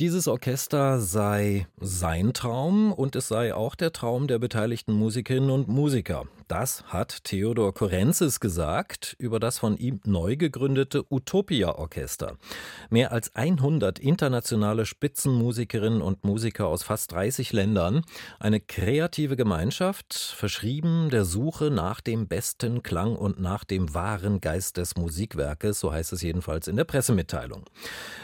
Dieses Orchester sei sein Traum und es sei auch der Traum der beteiligten Musikerinnen und Musiker. Das hat Theodor Korenzis gesagt über das von ihm neu gegründete Utopia-Orchester. Mehr als 100 internationale Spitzenmusikerinnen und Musiker aus fast 30 Ländern. Eine kreative Gemeinschaft, verschrieben der Suche nach dem besten Klang und nach dem wahren Geist des Musikwerkes, so heißt es jedenfalls in der Pressemitteilung.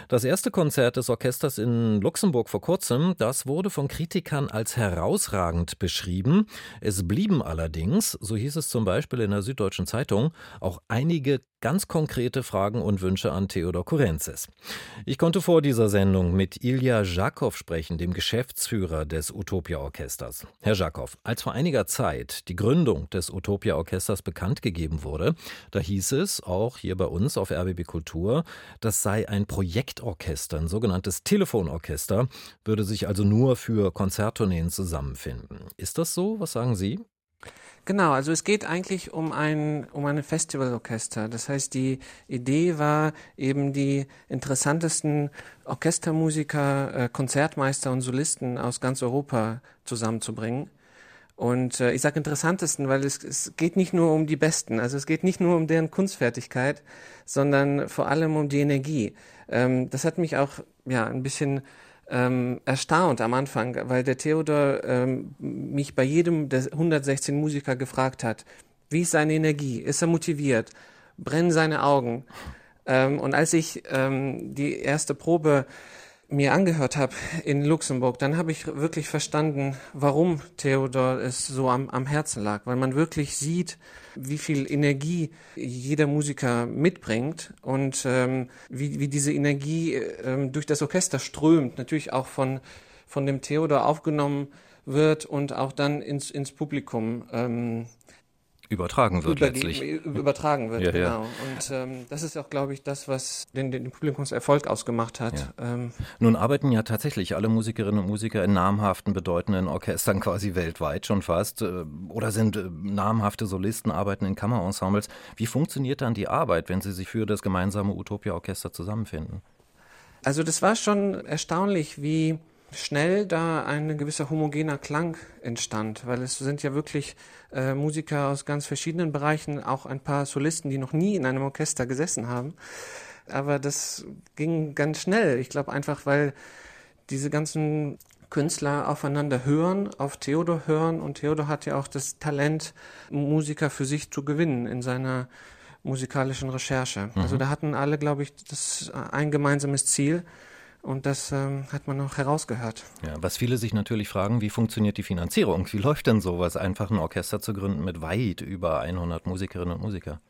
Das erste Konzert des Orchesters in Luxemburg vor kurzem, das wurde von Kritikern als herausragend beschrieben. Es blieben allerdings so hieß es zum Beispiel in der Süddeutschen Zeitung, auch einige ganz konkrete Fragen und Wünsche an Theodor Kurenzis. Ich konnte vor dieser Sendung mit Ilja Jakow sprechen, dem Geschäftsführer des Utopia Orchesters. Herr Jakow, als vor einiger Zeit die Gründung des Utopia Orchesters bekannt gegeben wurde, da hieß es, auch hier bei uns auf RBB Kultur, das sei ein Projektorchester, ein sogenanntes Telefonorchester, würde sich also nur für Konzerttourneen zusammenfinden. Ist das so? Was sagen Sie? Genau, also es geht eigentlich um ein, um ein Festivalorchester. Das heißt, die Idee war eben die interessantesten Orchestermusiker, äh, Konzertmeister und Solisten aus ganz Europa zusammenzubringen. Und äh, ich sage interessantesten, weil es, es geht nicht nur um die Besten, also es geht nicht nur um deren Kunstfertigkeit, sondern vor allem um die Energie. Ähm, das hat mich auch ja ein bisschen ähm, erstaunt am Anfang, weil der Theodor ähm, mich bei jedem der 116 Musiker gefragt hat, wie ist seine Energie? Ist er motiviert? Brennen seine Augen? Ähm, und als ich ähm, die erste Probe mir angehört habe in Luxemburg, dann habe ich wirklich verstanden, warum Theodor es so am, am Herzen lag, weil man wirklich sieht, wie viel Energie jeder Musiker mitbringt und ähm, wie, wie diese Energie ähm, durch das Orchester strömt, natürlich auch von, von dem Theodor aufgenommen wird und auch dann ins, ins Publikum ähm, übertragen wird letztlich. übertragen wird, ja, genau. Ja. Und ähm, das ist auch, glaube ich, das, was den, den Publikumserfolg ausgemacht hat. Ja. Ähm, Nun arbeiten ja tatsächlich alle Musikerinnen und Musiker in namhaften, bedeutenden Orchestern quasi weltweit schon fast äh, oder sind äh, namhafte Solisten, arbeiten in Kammerensembles. Wie funktioniert dann die Arbeit, wenn sie sich für das gemeinsame Utopia-Orchester zusammenfinden? Also das war schon erstaunlich, wie schnell da ein gewisser homogener Klang entstand, weil es sind ja wirklich äh, Musiker aus ganz verschiedenen Bereichen, auch ein paar Solisten, die noch nie in einem Orchester gesessen haben. Aber das ging ganz schnell. Ich glaube einfach, weil diese ganzen Künstler aufeinander hören, auf Theodor hören und Theodor hat ja auch das Talent, Musiker für sich zu gewinnen in seiner musikalischen Recherche. Mhm. Also da hatten alle, glaube ich, das ein gemeinsames Ziel und das ähm, hat man noch herausgehört. Ja, was viele sich natürlich fragen, wie funktioniert die Finanzierung? Wie läuft denn sowas, einfach ein Orchester zu gründen mit weit über 100 Musikerinnen und Musikern?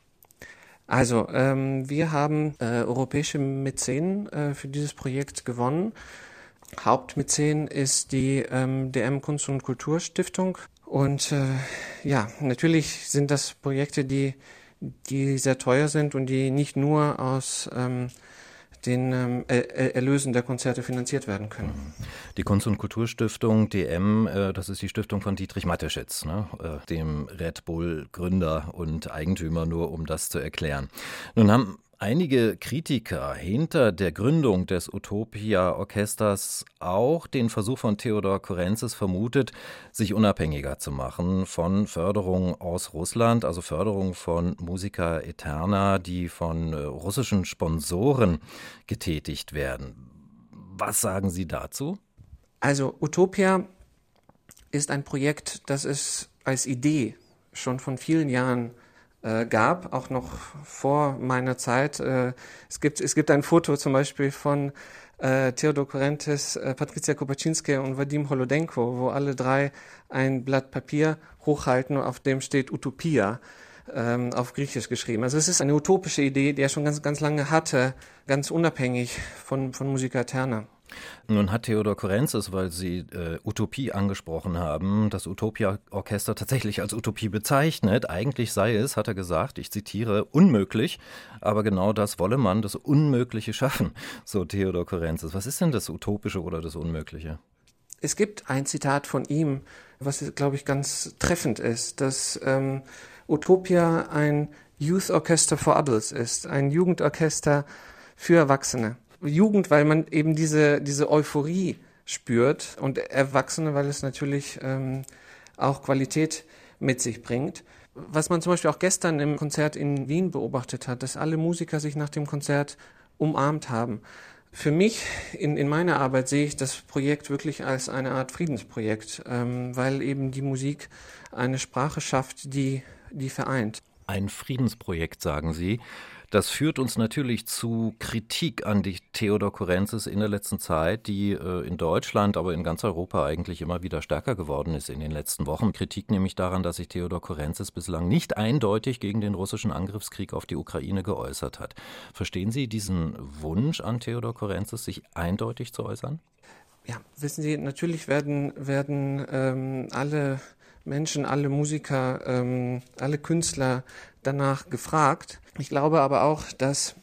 Also, ähm, wir haben äh, europäische Mäzen äh, für dieses Projekt gewonnen. Hauptmäzen ist die ähm, DM Kunst- und Kulturstiftung. Und äh, ja, natürlich sind das Projekte, die, die sehr teuer sind und die nicht nur aus ähm, den ähm, Erlösen der Konzerte finanziert werden können. Die Kunst- und Kulturstiftung DM, äh, das ist die Stiftung von Dietrich Mateschitz, ne? äh, dem Red Bull-Gründer und Eigentümer, nur um das zu erklären. Nun haben einige Kritiker hinter der Gründung des Utopia-Orchesters auch den Versuch von Theodor Korenzis vermutet, sich unabhängiger zu machen von Förderung aus Russland, also Förderung von Musica Eterna, die von äh, russischen Sponsoren getätigt werden. Was sagen Sie dazu? Also Utopia ist ein Projekt, das es als Idee schon von vielen Jahren äh, gab, auch noch vor meiner Zeit. Äh, es, gibt, es gibt ein Foto zum Beispiel von äh, Theodor Korentes, äh, Patricia Kopaczynski und Vadim Holodenko, wo alle drei ein Blatt Papier hochhalten auf dem steht Utopia ähm, auf Griechisch geschrieben. Also es ist eine utopische Idee, die er schon ganz, ganz lange hatte, ganz unabhängig von, von Musica Eterna. Nun hat Theodor Korenzis, weil Sie äh, Utopie angesprochen haben, das Utopia-Orchester tatsächlich als Utopie bezeichnet. Eigentlich sei es, hat er gesagt, ich zitiere, unmöglich, aber genau das wolle man, das Unmögliche schaffen, so Theodor Korenzis. Was ist denn das Utopische oder das Unmögliche? Es gibt ein Zitat von ihm, was, glaube ich, ganz treffend ist, dass ähm, Utopia ein Youth Orchester for Adults ist, ein Jugendorchester für Erwachsene Jugend, weil man eben diese, diese Euphorie spürt und Erwachsene, weil es natürlich ähm, auch Qualität mit sich bringt. Was man zum Beispiel auch gestern im Konzert in Wien beobachtet hat, dass alle Musiker sich nach dem Konzert umarmt haben. Für mich in, in meiner Arbeit sehe ich das Projekt wirklich als eine Art Friedensprojekt, ähm, weil eben die Musik eine Sprache schafft, die, die vereint. Ein Friedensprojekt, sagen Sie. Das führt uns natürlich zu Kritik an die Theodor Korenzis in der letzten Zeit, die äh, in Deutschland, aber in ganz Europa eigentlich immer wieder stärker geworden ist in den letzten Wochen. Kritik nämlich daran, dass sich Theodor Korenzis bislang nicht eindeutig gegen den russischen Angriffskrieg auf die Ukraine geäußert hat. Verstehen Sie diesen Wunsch an Theodor Korenzis, sich eindeutig zu äußern? Ja, wissen Sie, natürlich werden, werden ähm, alle Menschen, alle Musiker, ähm, alle Künstler danach gefragt. Ich glaube aber auch, dass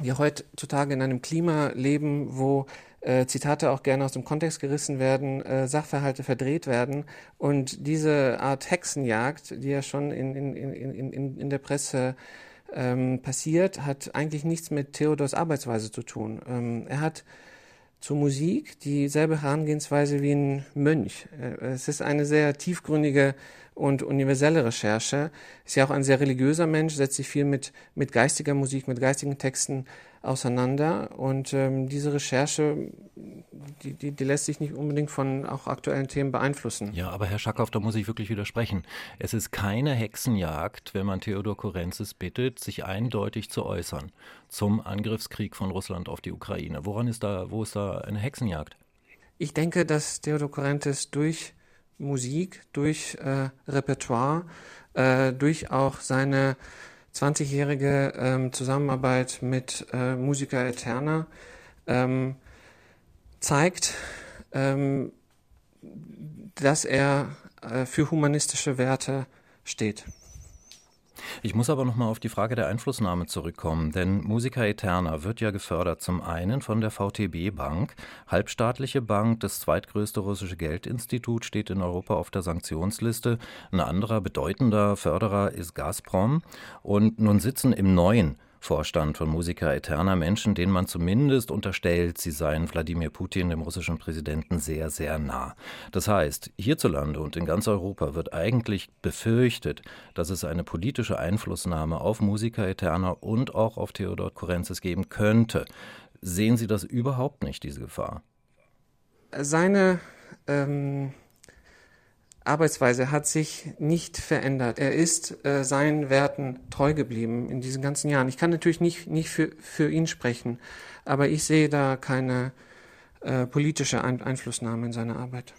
wir heutzutage in einem Klima leben, wo äh, Zitate auch gerne aus dem Kontext gerissen werden, äh, Sachverhalte verdreht werden und diese Art Hexenjagd, die ja schon in, in, in, in, in der Presse ähm, passiert, hat eigentlich nichts mit Theodors Arbeitsweise zu tun. Ähm, er hat zur Musik dieselbe Herangehensweise wie ein Mönch. Äh, es ist eine sehr tiefgründige und universelle Recherche. Ist ja auch ein sehr religiöser Mensch, setzt sich viel mit, mit geistiger Musik, mit geistigen Texten auseinander. Und ähm, diese Recherche, die, die, die lässt sich nicht unbedingt von auch aktuellen Themen beeinflussen. Ja, aber Herr Schackhoff, da muss ich wirklich widersprechen. Es ist keine Hexenjagd, wenn man Theodor Korenzis bittet, sich eindeutig zu äußern zum Angriffskrieg von Russland auf die Ukraine. Woran ist da, wo ist da eine Hexenjagd? Ich denke, dass Theodor Korenzis durch Musik, durch äh, Repertoire, äh, durch auch seine 20-jährige ähm, Zusammenarbeit mit äh, Musica Eterna ähm, zeigt, ähm, dass er äh, für humanistische Werte steht. Ich muss aber noch mal auf die Frage der Einflussnahme zurückkommen, denn Musica Eterna wird ja gefördert zum einen von der VTB Bank, halbstaatliche Bank, das zweitgrößte russische Geldinstitut steht in Europa auf der Sanktionsliste. Ein anderer bedeutender Förderer ist Gazprom und nun sitzen im neuen Vorstand von Musica Eterna Menschen, denen man zumindest unterstellt, sie seien Wladimir Putin, dem russischen Präsidenten, sehr, sehr nah. Das heißt, hierzulande und in ganz Europa wird eigentlich befürchtet, dass es eine politische Einflussnahme auf Musica Eterna und auch auf Theodor Korenzis geben könnte. Sehen Sie das überhaupt nicht, diese Gefahr? Seine ähm Arbeitsweise hat sich nicht verändert. Er ist äh, seinen Werten treu geblieben in diesen ganzen Jahren. Ich kann natürlich nicht, nicht für, für ihn sprechen, aber ich sehe da keine äh, politische Einflussnahme in seiner Arbeit.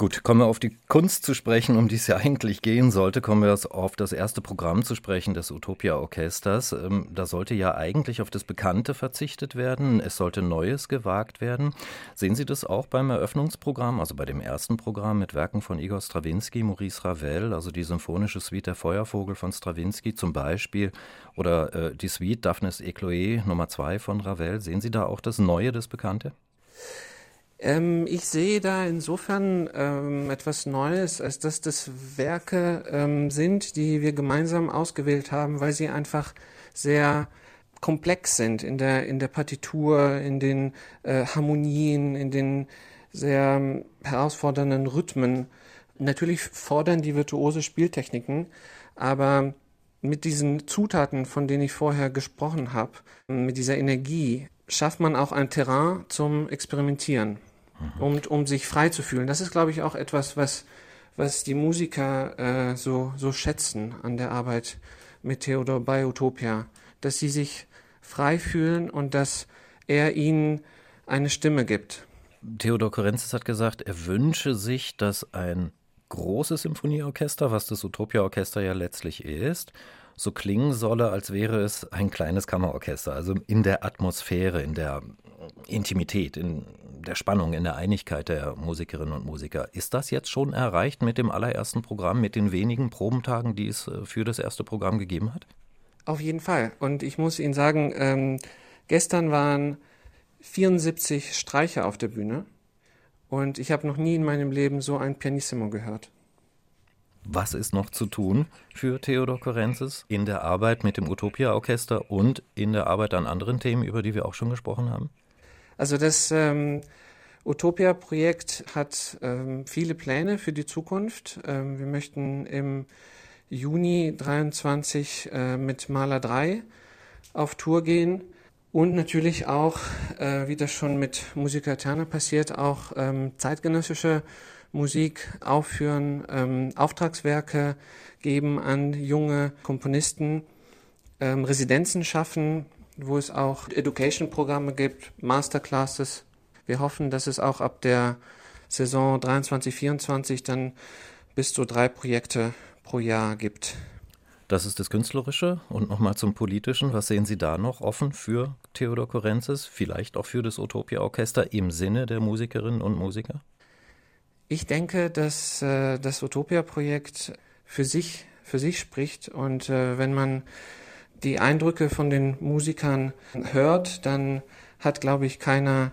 Gut, kommen wir auf die Kunst zu sprechen, um die es ja eigentlich gehen sollte. Kommen wir auf das erste Programm zu sprechen des Utopia Orchesters. Ähm, da sollte ja eigentlich auf das Bekannte verzichtet werden. Es sollte Neues gewagt werden. Sehen Sie das auch beim Eröffnungsprogramm, also bei dem ersten Programm mit Werken von Igor Strawinski, Maurice Ravel, also die symphonische Suite Der Feuervogel von Strawinski zum Beispiel oder äh, die Suite Daphnis Ecloé Nummer 2 von Ravel. Sehen Sie da auch das Neue, das Bekannte? Ähm, ich sehe da insofern ähm, etwas Neues, als dass das Werke ähm, sind, die wir gemeinsam ausgewählt haben, weil sie einfach sehr komplex sind in der, in der Partitur, in den äh, Harmonien, in den sehr ähm, herausfordernden Rhythmen. Natürlich fordern die virtuose Spieltechniken, aber mit diesen Zutaten, von denen ich vorher gesprochen habe, mit dieser Energie, schafft man auch ein Terrain zum Experimentieren mhm. um, um sich frei zu fühlen. Das ist, glaube ich, auch etwas, was, was die Musiker äh, so, so schätzen an der Arbeit mit Theodor bei Utopia, dass sie sich frei fühlen und dass er ihnen eine Stimme gibt. Theodor Korenzis hat gesagt, er wünsche sich, dass ein großes Symphonieorchester, was das Utopia-Orchester ja letztlich ist, so klingen solle, als wäre es ein kleines Kammerorchester, also in der Atmosphäre, in der Intimität, in der Spannung, in der Einigkeit der Musikerinnen und Musiker. Ist das jetzt schon erreicht mit dem allerersten Programm, mit den wenigen Probentagen, die es äh, für das erste Programm gegeben hat? Auf jeden Fall. Und ich muss Ihnen sagen, ähm, gestern waren 74 Streicher auf der Bühne und ich habe noch nie in meinem Leben so ein Pianissimo gehört. Was ist noch zu tun für Theodor Korenzis in der Arbeit mit dem Utopia Orchester und in der Arbeit an anderen Themen, über die wir auch schon gesprochen haben? Also das ähm, Utopia-Projekt hat ähm, viele Pläne für die Zukunft. Ähm, wir möchten im Juni 23 äh, mit Maler 3 auf Tour gehen und natürlich auch, äh, wie das schon mit Musica Eterna passiert, auch ähm, zeitgenössische Musik aufführen, ähm, Auftragswerke geben an junge Komponisten, ähm, Residenzen schaffen, wo es auch Education-Programme gibt, Masterclasses. Wir hoffen, dass es auch ab der Saison 23, 24 dann bis zu drei Projekte pro Jahr gibt. Das ist das Künstlerische. Und nochmal zum Politischen. Was sehen Sie da noch offen für Theodor Korenzis? Vielleicht auch für das Utopia Orchester im Sinne der Musikerinnen und Musiker? Ich denke, dass äh, das Utopia-Projekt für sich, für sich spricht. Und äh, wenn man die Eindrücke von den Musikern hört, dann hat, glaube ich, keiner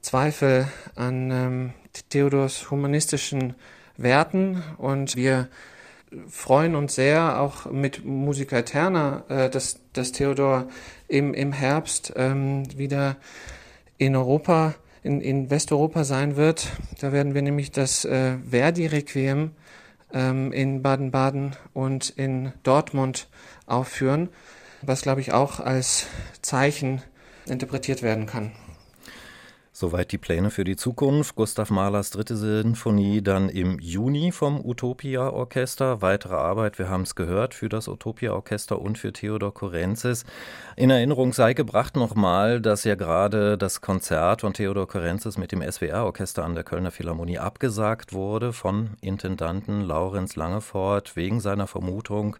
Zweifel an ähm, Theodors humanistischen Werten. Und wir freuen uns sehr, auch mit Musica Eterna, äh, dass, dass Theodor im, im Herbst ähm, wieder in Europa, in, in Westeuropa sein wird. Da werden wir nämlich das äh, Verdi-Requiem ähm, in Baden-Baden und in Dortmund aufführen, was, glaube ich, auch als Zeichen interpretiert werden kann. Soweit die Pläne für die Zukunft. Gustav Mahlers dritte Sinfonie dann im Juni vom Utopia Orchester. Weitere Arbeit, wir haben es gehört, für das Utopia Orchester und für Theodor Korenzis. In Erinnerung sei gebracht nochmal, dass ja gerade das Konzert von Theodor Korenzis mit dem SWR Orchester an der Kölner Philharmonie abgesagt wurde von Intendanten Laurenz Langefort wegen seiner Vermutung,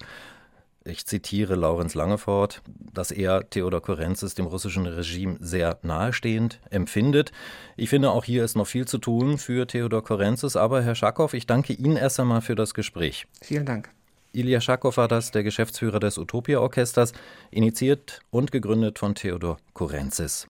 ich zitiere Laurenz Langefort, dass er Theodor Korenzis dem russischen Regime sehr nahestehend empfindet. Ich finde, auch hier ist noch viel zu tun für Theodor Korenzis. Aber Herr Schakow, ich danke Ihnen erst einmal für das Gespräch. Vielen Dank. Ilya Schakow war das, der Geschäftsführer des Utopia-Orchesters, initiiert und gegründet von Theodor Korenzis.